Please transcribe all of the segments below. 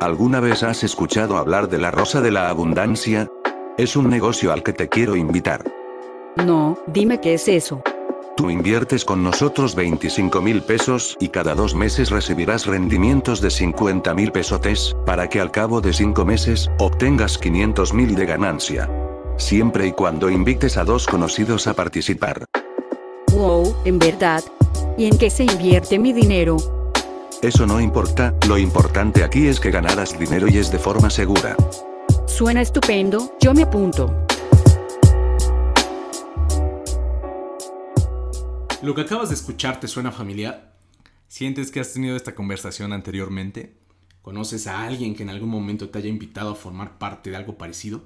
¿Alguna vez has escuchado hablar de la Rosa de la Abundancia? Es un negocio al que te quiero invitar. No, dime qué es eso. Tú inviertes con nosotros 25 mil pesos y cada dos meses recibirás rendimientos de 50 mil pesotes, para que al cabo de cinco meses, obtengas 500 mil de ganancia. Siempre y cuando invites a dos conocidos a participar. Wow, en verdad. ¿Y en qué se invierte mi dinero? Eso no importa, lo importante aquí es que ganarás dinero y es de forma segura. Suena estupendo, yo me apunto. ¿Lo que acabas de escuchar te suena familiar? ¿Sientes que has tenido esta conversación anteriormente? ¿Conoces a alguien que en algún momento te haya invitado a formar parte de algo parecido?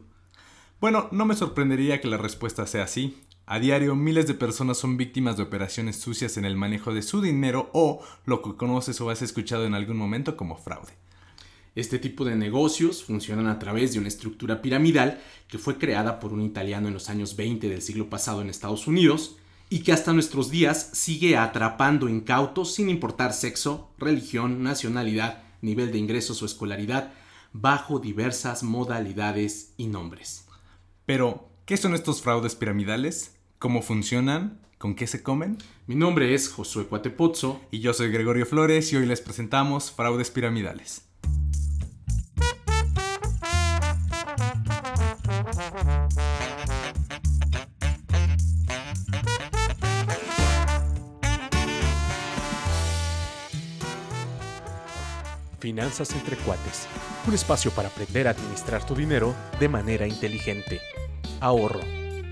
Bueno, no me sorprendería que la respuesta sea sí. A diario, miles de personas son víctimas de operaciones sucias en el manejo de su dinero o lo que conoces o has escuchado en algún momento como fraude. Este tipo de negocios funcionan a través de una estructura piramidal que fue creada por un italiano en los años 20 del siglo pasado en Estados Unidos y que hasta nuestros días sigue atrapando incautos sin importar sexo, religión, nacionalidad, nivel de ingresos o escolaridad, bajo diversas modalidades y nombres. Pero, ¿qué son estos fraudes piramidales? ¿Cómo funcionan? ¿Con qué se comen? Mi nombre es Josué Cuatepozzo. Y yo soy Gregorio Flores y hoy les presentamos Fraudes Piramidales. Finanzas entre cuates. Un espacio para aprender a administrar tu dinero de manera inteligente. Ahorro,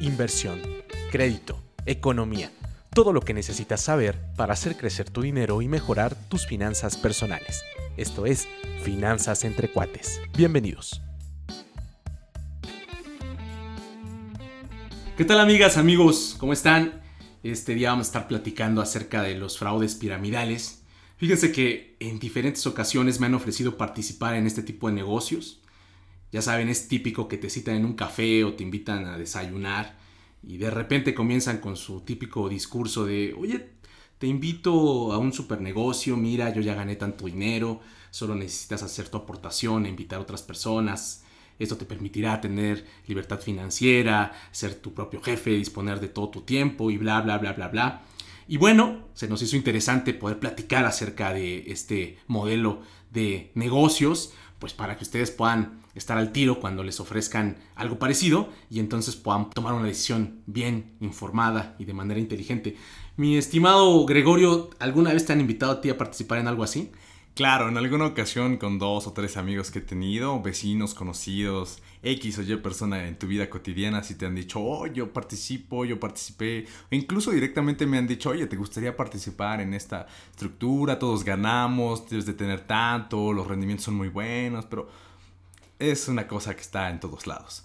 inversión crédito, economía, todo lo que necesitas saber para hacer crecer tu dinero y mejorar tus finanzas personales. Esto es Finanzas entre cuates. Bienvenidos. ¿Qué tal amigas, amigos? ¿Cómo están? Este día vamos a estar platicando acerca de los fraudes piramidales. Fíjense que en diferentes ocasiones me han ofrecido participar en este tipo de negocios. Ya saben, es típico que te citan en un café o te invitan a desayunar y de repente comienzan con su típico discurso de, oye, te invito a un super negocio, mira, yo ya gané tanto dinero, solo necesitas hacer tu aportación e invitar a otras personas. Esto te permitirá tener libertad financiera, ser tu propio jefe, disponer de todo tu tiempo y bla, bla, bla, bla, bla. Y bueno, se nos hizo interesante poder platicar acerca de este modelo de negocios, pues para que ustedes puedan estar al tiro cuando les ofrezcan algo parecido y entonces puedan tomar una decisión bien informada y de manera inteligente. Mi estimado Gregorio, ¿alguna vez te han invitado a ti a participar en algo así? Claro, en alguna ocasión con dos o tres amigos que he tenido, vecinos, conocidos, X o Y persona en tu vida cotidiana, si te han dicho, oh, yo participo, yo participé, o incluso directamente me han dicho, oye, ¿te gustaría participar en esta estructura? Todos ganamos, debes de tener tanto, los rendimientos son muy buenos, pero es una cosa que está en todos lados.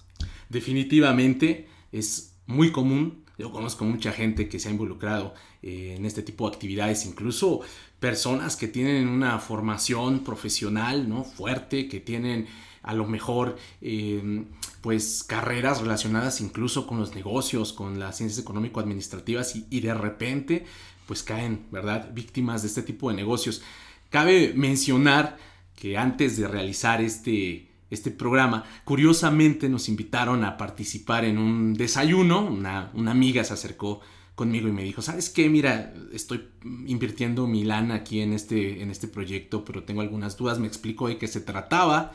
Definitivamente es muy común. Yo conozco mucha gente que se ha involucrado eh, en este tipo de actividades, incluso personas que tienen una formación profesional ¿no? fuerte, que tienen a lo mejor em, pues carreras relacionadas incluso con los negocios, con las ciencias económico-administrativas y, y de repente pues caen, ¿verdad?, víctimas de este tipo de negocios. Cabe mencionar que antes de realizar este, este programa, curiosamente nos invitaron a participar en un desayuno, una, amiga se acercó conmigo y me dijo, ¿sabes qué? Mira, estoy invirtiendo mi lana aquí en este, en este proyecto, pero tengo algunas dudas, me explicó de qué se trataba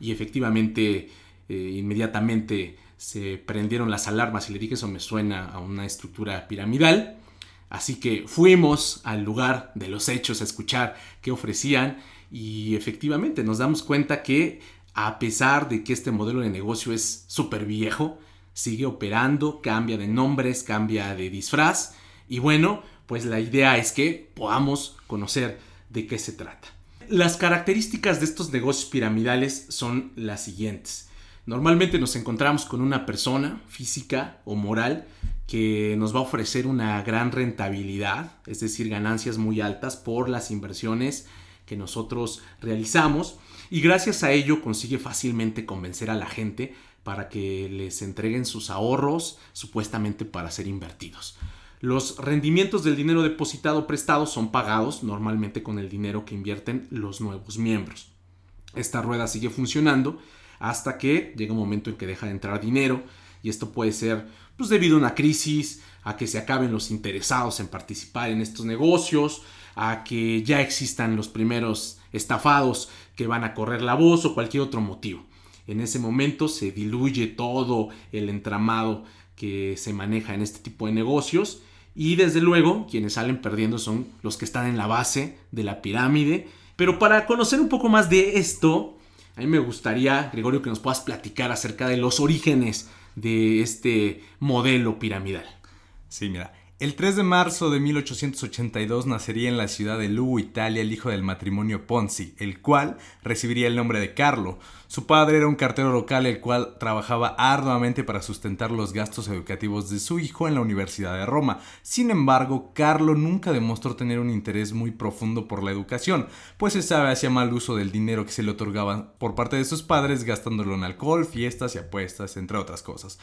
y efectivamente eh, inmediatamente se prendieron las alarmas y le dije eso me suena a una estructura piramidal. Así que fuimos al lugar de los hechos a escuchar qué ofrecían y efectivamente nos damos cuenta que a pesar de que este modelo de negocio es súper viejo, sigue operando, cambia de nombres, cambia de disfraz y bueno, pues la idea es que podamos conocer de qué se trata. Las características de estos negocios piramidales son las siguientes. Normalmente nos encontramos con una persona física o moral que nos va a ofrecer una gran rentabilidad, es decir, ganancias muy altas por las inversiones que nosotros realizamos y gracias a ello consigue fácilmente convencer a la gente para que les entreguen sus ahorros supuestamente para ser invertidos. Los rendimientos del dinero depositado prestado son pagados normalmente con el dinero que invierten los nuevos miembros. Esta rueda sigue funcionando hasta que llega un momento en que deja de entrar dinero y esto puede ser pues debido a una crisis, a que se acaben los interesados en participar en estos negocios, a que ya existan los primeros estafados que van a correr la voz o cualquier otro motivo. En ese momento se diluye todo el entramado que se maneja en este tipo de negocios y desde luego quienes salen perdiendo son los que están en la base de la pirámide. Pero para conocer un poco más de esto, a mí me gustaría, Gregorio, que nos puedas platicar acerca de los orígenes de este modelo piramidal. Sí, mira, el 3 de marzo de 1882 nacería en la ciudad de Lugo, Italia, el hijo del matrimonio Ponzi, el cual recibiría el nombre de Carlo. Su padre era un cartero local, el cual trabajaba arduamente para sustentar los gastos educativos de su hijo en la Universidad de Roma. Sin embargo, Carlo nunca demostró tener un interés muy profundo por la educación, pues se sabe hacía mal uso del dinero que se le otorgaba por parte de sus padres, gastándolo en alcohol, fiestas y apuestas, entre otras cosas.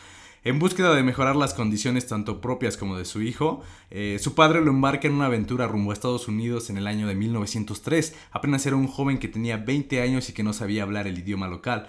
En búsqueda de mejorar las condiciones tanto propias como de su hijo, eh, su padre lo embarca en una aventura rumbo a Estados Unidos en el año de 1903. Apenas era un joven que tenía 20 años y que no sabía hablar el idioma local.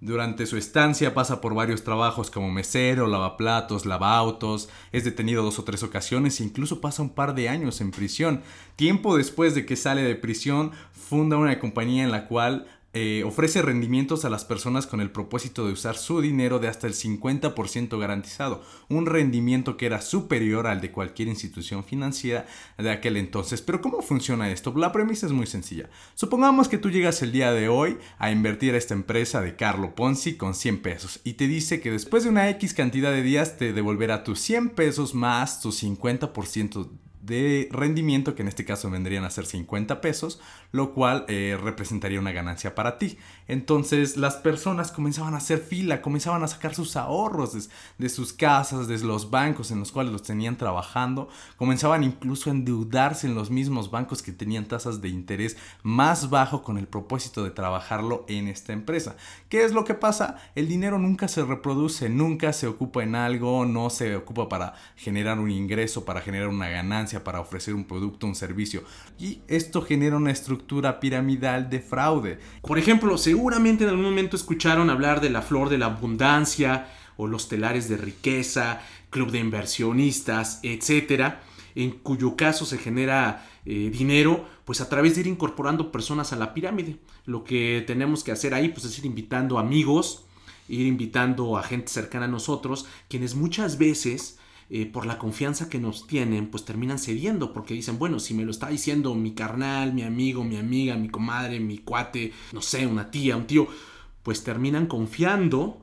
Durante su estancia pasa por varios trabajos como mesero, lavaplatos, lavautos, es detenido dos o tres ocasiones e incluso pasa un par de años en prisión. Tiempo después de que sale de prisión, funda una compañía en la cual eh, ofrece rendimientos a las personas con el propósito de usar su dinero de hasta el 50% garantizado, un rendimiento que era superior al de cualquier institución financiera de aquel entonces. Pero ¿cómo funciona esto? La premisa es muy sencilla. Supongamos que tú llegas el día de hoy a invertir a esta empresa de Carlo Ponzi con 100 pesos y te dice que después de una X cantidad de días te devolverá tus 100 pesos más tu 50% de rendimiento, que en este caso vendrían a ser 50 pesos, lo cual eh, representaría una ganancia para ti. Entonces las personas comenzaban a hacer fila, comenzaban a sacar sus ahorros de, sus casas, de los bancos en los cuales los tenían trabajando, comenzaban incluso a endeudarse en los mismos bancos que tenían tasas de interés más bajo con el propósito de trabajarlo en esta empresa. ¿Qué es lo que pasa? El dinero nunca se reproduce, nunca se ocupa en algo, no se ocupa para generar un ingreso, para generar una ganancia para ofrecer un producto, un servicio. Y esto genera una estructura piramidal de fraude. Por ejemplo, seguramente en algún momento escucharon hablar de la flor de la abundancia o los telares de riqueza, club de inversionistas, etcétera, en cuyo caso se genera eh, dinero, pues a través de ir incorporando personas a la pirámide. Lo que tenemos que hacer ahí, pues es ir invitando amigos, ir invitando a gente cercana a nosotros, quienes muchas veces eh, por la confianza que nos tienen, pues terminan cediendo porque dicen, bueno, si me lo está diciendo mi carnal, mi amigo, mi amiga, mi comadre, mi cuate, no sé, una tía, un tío, pues terminan confiando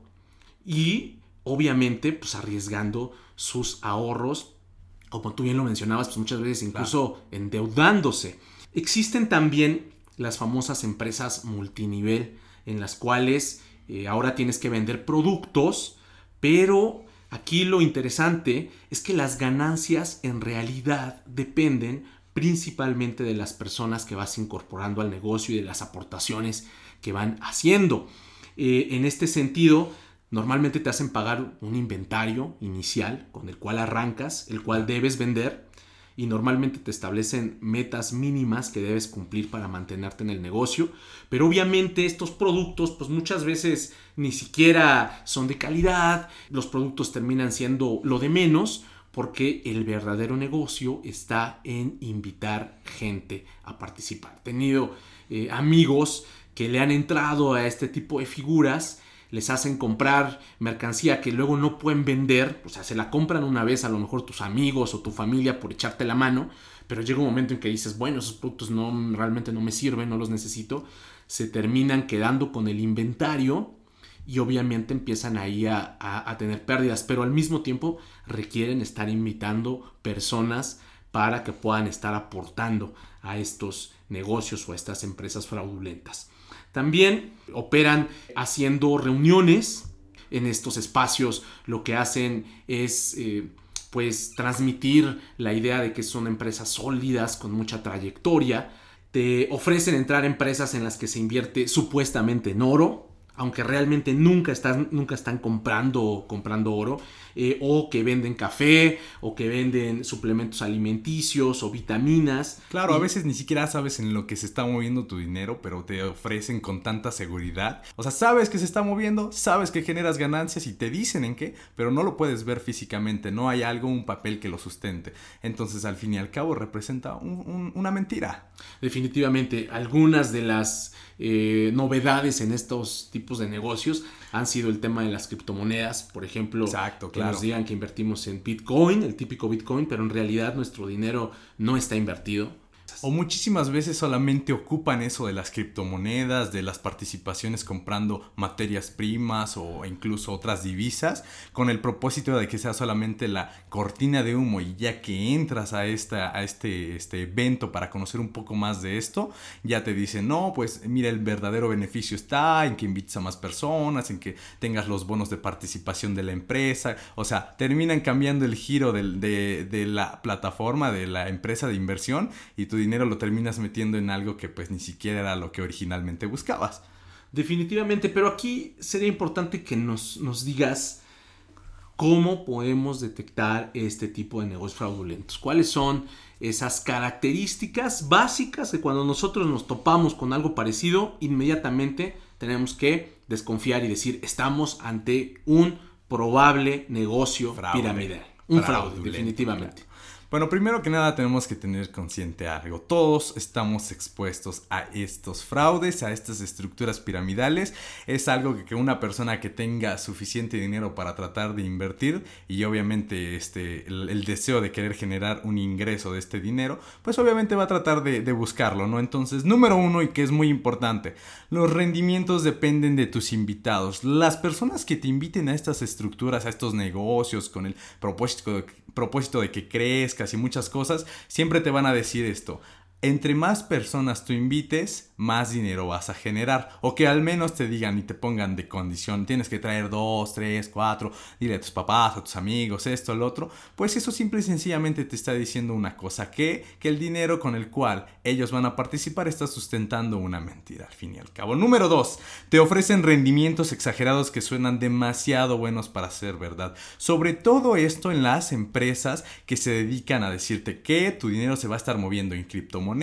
y obviamente pues arriesgando sus ahorros, como tú bien lo mencionabas, pues muchas veces incluso endeudándose. Existen también las famosas empresas multinivel en las cuales eh, ahora tienes que vender productos, pero Aquí lo interesante es que las ganancias en realidad dependen principalmente de las personas que vas incorporando al negocio y de las aportaciones que van haciendo. Eh, en este sentido, normalmente te hacen pagar un inventario inicial con el cual arrancas, el cual debes vender y normalmente te establecen metas mínimas que debes cumplir para mantenerte en el negocio. Pero obviamente estos productos pues muchas veces ni siquiera son de calidad, los productos terminan siendo lo de menos porque el verdadero negocio está en invitar gente a participar. He tenido eh, amigos que le han entrado a este tipo de figuras les hacen comprar mercancía que luego no pueden vender, o sea, se la compran una vez a lo mejor tus amigos o tu familia por echarte la mano, pero llega un momento en que dices, bueno, esos productos no realmente no me sirven, no los necesito, se terminan quedando con el inventario y obviamente empiezan ahí a, a tener pérdidas, pero al mismo tiempo requieren estar invitando personas para que puedan estar aportando a estos negocios o a estas empresas fraudulentas. También operan haciendo reuniones en estos espacios. Lo que hacen es eh, pues transmitir la idea de que son empresas sólidas con mucha trayectoria. Te ofrecen entrar empresas en las que se invierte supuestamente en oro. Aunque realmente nunca están, nunca están comprando, comprando oro, eh, o que venden café, o que venden suplementos alimenticios o vitaminas. Claro, a veces ni siquiera sabes en lo que se está moviendo tu dinero, pero te ofrecen con tanta seguridad. O sea, sabes que se está moviendo, sabes que generas ganancias y te dicen en qué, pero no lo puedes ver físicamente, no hay algo, un papel que lo sustente. Entonces, al fin y al cabo, representa una mentira. Definitivamente, algunas de las eh, novedades en estos tipos de negocios han sido el tema de las criptomonedas, por ejemplo, Exacto, que nos digan que invertimos en Bitcoin, el típico Bitcoin, pero en realidad nuestro dinero no está invertido o muchísimas veces solamente ocupan eso de las criptomonedas, de las participaciones comprando materias primas o incluso otras divisas, con el propósito de que sea solamente la cortina de humo y ya que entras a, esta, a este, este evento para conocer un poco más de esto, ya te dicen, no, pues mira, el verdadero beneficio está en que invites a más personas, en que tengas los bonos de participación de la empresa, o sea, terminan cambiando el giro de, de la plataforma, de la empresa de inversión y tu dinero lo terminas metiendo en algo que pues ni siquiera era lo que originalmente buscabas. Definitivamente, pero aquí sería importante que nos, nos digas cómo podemos detectar este tipo de negocios fraudulentos. ¿Cuáles son esas características básicas que cuando nosotros nos topamos con algo parecido, inmediatamente tenemos que desconfiar y decir, estamos ante un probable negocio piramidal. Un fraude, definitivamente. Bueno, primero que nada tenemos que tener consciente algo. Todos estamos expuestos a estos fraudes, a estas estructuras piramidales. Es algo que, una persona que tenga suficiente dinero para tratar de invertir y obviamente este, el, deseo de querer generar un ingreso de este dinero, pues obviamente va a tratar de, de buscarlo, ¿no? Entonces, número uno y que es muy importante, los rendimientos dependen de tus invitados. Las personas que te inviten a estas estructuras, a estos negocios con el propósito de, propósito de que crezcas y muchas cosas, siempre te van a decir esto entre más personas tú invites, más dinero vas a generar. O que al menos te digan y te pongan de condición, tienes que traer dos, tres, cuatro, dile a tus papás, a tus amigos, esto, el otro. Pues eso simple y sencillamente te está diciendo una cosa, que, que el dinero con el cual ellos van a participar está sustentando una mentira, al fin y al cabo. Número dos, te ofrecen rendimientos exagerados que suenan demasiado buenos para ser verdad. Sobre todo esto en las empresas que se dedican a decirte que tu dinero se va a estar moviendo en criptomonedas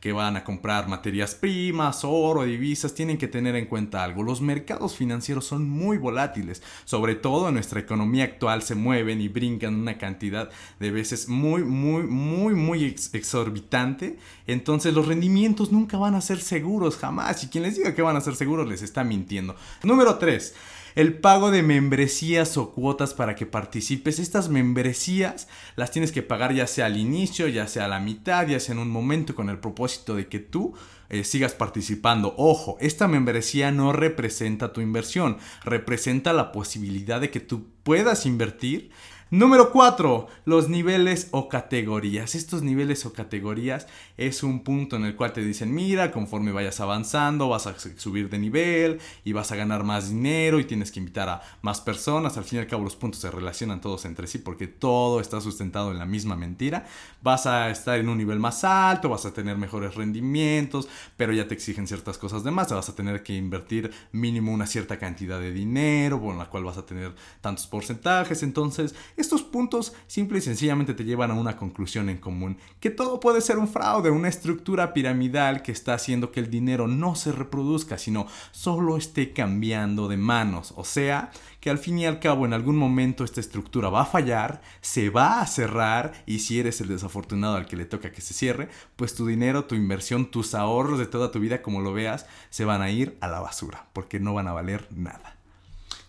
que van a comprar materias primas, oro, divisas, tienen que tener en cuenta algo. Los mercados financieros son muy volátiles, sobre todo en nuestra economía actual se mueven y brincan una cantidad de veces muy, muy, muy, muy exorbitante. Entonces los rendimientos nunca van a ser seguros, jamás. Y quien les diga que van a ser seguros les está mintiendo. Número 3 el pago de membresías o cuotas para que participes. Estas membresías las tienes que pagar ya sea al inicio, ya sea a la mitad, ya sea en un momento con el propósito de que tú eh, sigas participando. Ojo, esta membresía no representa tu inversión, representa la posibilidad de que tú puedas invertir Número 4. Los niveles o categorías. Estos niveles o categorías es un punto en el cual te dicen, mira, conforme vayas avanzando, vas a subir de nivel y vas a ganar más dinero y tienes que invitar a más personas. Al fin y al cabo los puntos se relacionan todos entre sí porque todo está sustentado en la misma mentira. Vas a estar en un nivel más alto, vas a tener mejores rendimientos, pero ya te exigen ciertas cosas de más. Vas a tener que invertir mínimo una cierta cantidad de dinero, con la cual vas a tener tantos porcentajes. Entonces, estos puntos simple y sencillamente te llevan a una conclusión en común, que todo puede ser un fraude, una estructura piramidal que está haciendo que el dinero no se reproduzca, sino solo esté cambiando de manos. O sea, que al fin y al cabo en algún momento esta estructura va a fallar, se va a cerrar y si eres el desafortunado al que le toca que se cierre, pues tu dinero, tu inversión, tus ahorros de toda tu vida, como lo veas, se van a ir a la basura, porque no van a valer nada.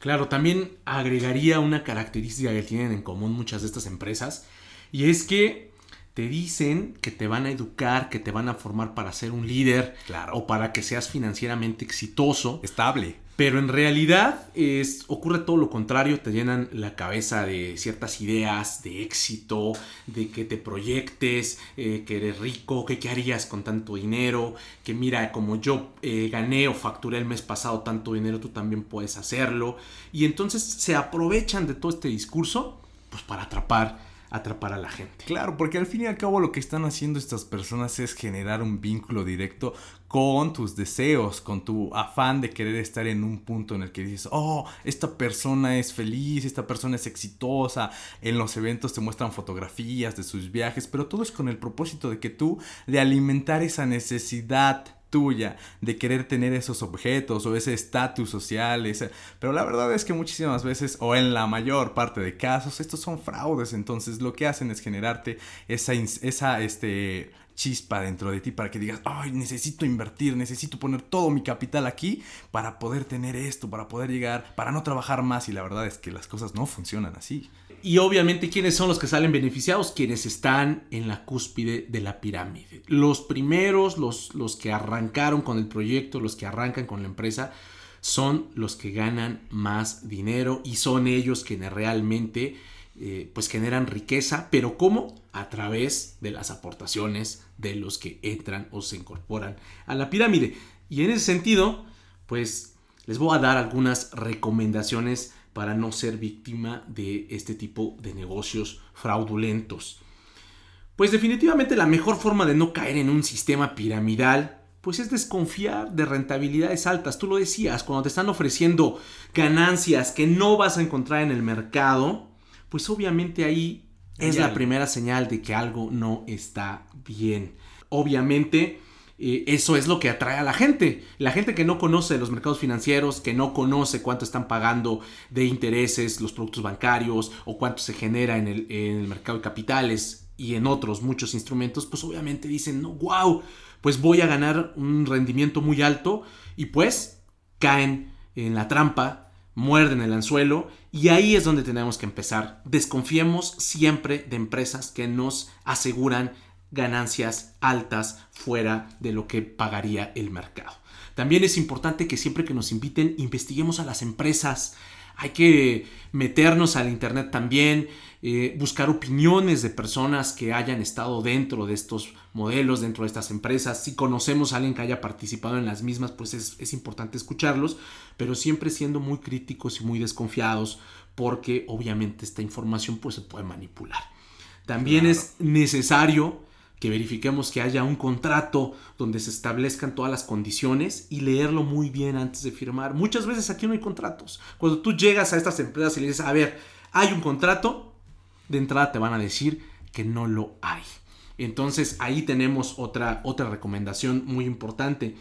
Claro, también agregaría una característica que tienen en común muchas de estas empresas y es que te dicen que te van a educar, que te van a formar para ser un líder claro. o para que seas financieramente exitoso. Estable. Pero en realidad ocurre todo lo contrario, te llenan la cabeza de ciertas ideas de éxito, de que te proyectes, eh, que eres rico, que qué harías con tanto dinero, que mira, como yo eh, gané o facturé el mes pasado tanto dinero, tú también puedes hacerlo. Y entonces se aprovechan de todo este discurso pues para atrapar atrapar a la gente. Claro, porque al fin y al cabo lo que están haciendo estas personas es generar un vínculo directo con tus deseos, con tu afán de querer estar en un punto en el que dices, oh, esta persona es feliz, esta persona es exitosa, en los eventos te muestran fotografías de sus viajes, pero todo es con el propósito de que tú, de alimentar esa necesidad tuya de querer tener esos objetos o ese estatus social. Pero la verdad es que muchísimas veces, o en la mayor parte de casos, estos son fraudes. Entonces lo que hacen es generarte esa, esa este, chispa dentro de ti para que digas, ay, necesito invertir, necesito poner todo mi capital aquí para poder tener esto, para poder llegar, para no trabajar más. Y la verdad es que las cosas no funcionan así. Y obviamente, ¿quiénes son los que salen beneficiados? Quienes están en la cúspide de la pirámide. Los primeros, los, los que arrancaron con el proyecto, los que arrancan con la empresa, son los que ganan más dinero y son ellos quienes realmente eh, pues generan riqueza, pero ¿cómo? A través de las aportaciones de los que entran o se incorporan a la pirámide. Y en ese sentido, pues les voy a dar algunas recomendaciones para no ser víctima de este tipo de negocios fraudulentos. Pues definitivamente la mejor forma de no caer en un sistema piramidal pues es desconfiar de rentabilidades altas. Tú lo decías, cuando te están ofreciendo ganancias que no vas a encontrar en el mercado, pues obviamente ahí es la primera señal de que algo no está bien. Obviamente eh, eso es lo que atrae a la gente. La gente que no conoce los mercados financieros, que no conoce cuánto están pagando de intereses los productos bancarios o cuánto se genera en el, en el mercado de capitales y en otros muchos instrumentos, pues obviamente dicen, no, wow, pues voy a ganar un rendimiento muy alto y pues caen en la trampa, muerden el anzuelo y ahí es donde tenemos que empezar. Desconfiemos siempre de empresas que nos aseguran ganancias altas fuera de lo que pagaría el mercado. También es importante que siempre que nos inviten investiguemos a las empresas. Hay que meternos al Internet también, eh, buscar opiniones de personas que hayan estado dentro de estos modelos, dentro de estas empresas. Si conocemos a alguien que haya participado en las mismas, pues es, es importante escucharlos, pero siempre siendo muy críticos y muy desconfiados porque obviamente esta información pues se puede manipular. También es necesario que verifiquemos que haya un contrato donde se establezcan todas las condiciones y leerlo muy bien antes de firmar. Muchas veces aquí no hay contratos. Cuando tú llegas a estas empresas y le dices, a ver, hay un contrato, de entrada te van a decir que no lo hay. Entonces ahí tenemos otra, otra recomendación muy importante.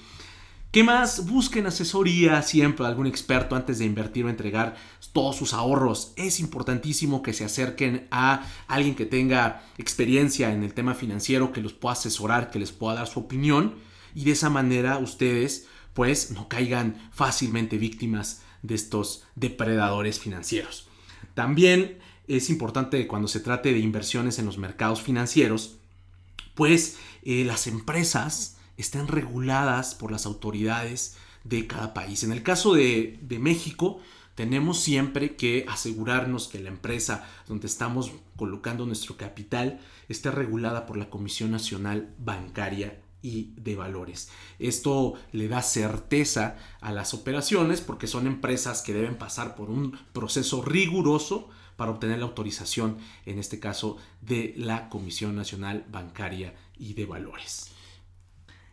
¿Qué más? Busquen asesoría siempre algún experto antes de invertir o entregar todos sus ahorros. Es importantísimo que se acerquen a alguien que tenga experiencia en el tema financiero, que los pueda asesorar, que les pueda dar su opinión y de esa manera ustedes pues no caigan fácilmente víctimas de estos depredadores financieros. También es importante cuando se trate de inversiones en los mercados financieros, pues eh, las empresas estén reguladas por las autoridades de cada país. En el caso de, México, tenemos siempre que asegurarnos que la empresa donde estamos colocando nuestro capital esté regulada por la Comisión Nacional Bancaria y de Valores. Esto le da certeza a las operaciones porque son empresas que deben pasar por un proceso riguroso para obtener la autorización, en este caso, de la Comisión Nacional Bancaria y de Valores.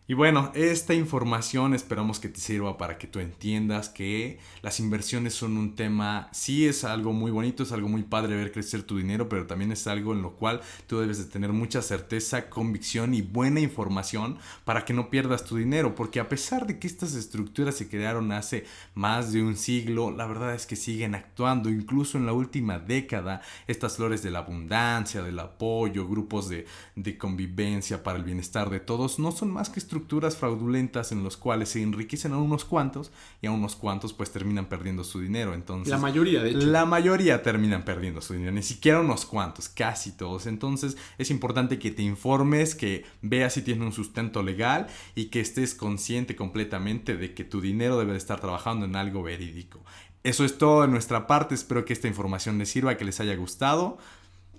Y bueno, esta información esperamos que te sirva para que tú entiendas que las inversiones son un tema, sí es algo muy bonito, es algo muy padre ver crecer tu dinero, pero también es algo en lo cual tú debes de tener mucha certeza, convicción y buena información para que no pierdas tu dinero, porque a pesar de que estas estructuras se crearon hace más de un siglo, la verdad es que siguen actuando, incluso en la última década, estas flores de la abundancia, del apoyo, grupos de, de convivencia para el bienestar de todos, no son más que estructuras estructuras fraudulentas en los cuales se enriquecen a unos cuantos y a unos cuantos pues terminan perdiendo su dinero. Entonces, la mayoría, de hecho. La mayoría terminan perdiendo su dinero, ni siquiera unos cuantos, casi todos. Entonces es importante que te informes, que veas si tiene un sustento legal y que estés consciente completamente de que tu dinero debe de estar trabajando en algo verídico. Eso es todo de nuestra parte, espero que esta información les sirva, que les haya gustado.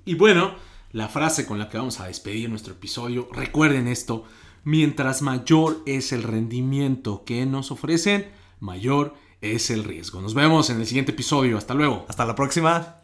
Y bueno, la frase con la que vamos a despedir nuestro episodio, recuerden esto, Mientras mayor es el rendimiento que nos ofrecen, mayor es el riesgo. Nos vemos en el siguiente episodio. Hasta luego. Hasta la próxima.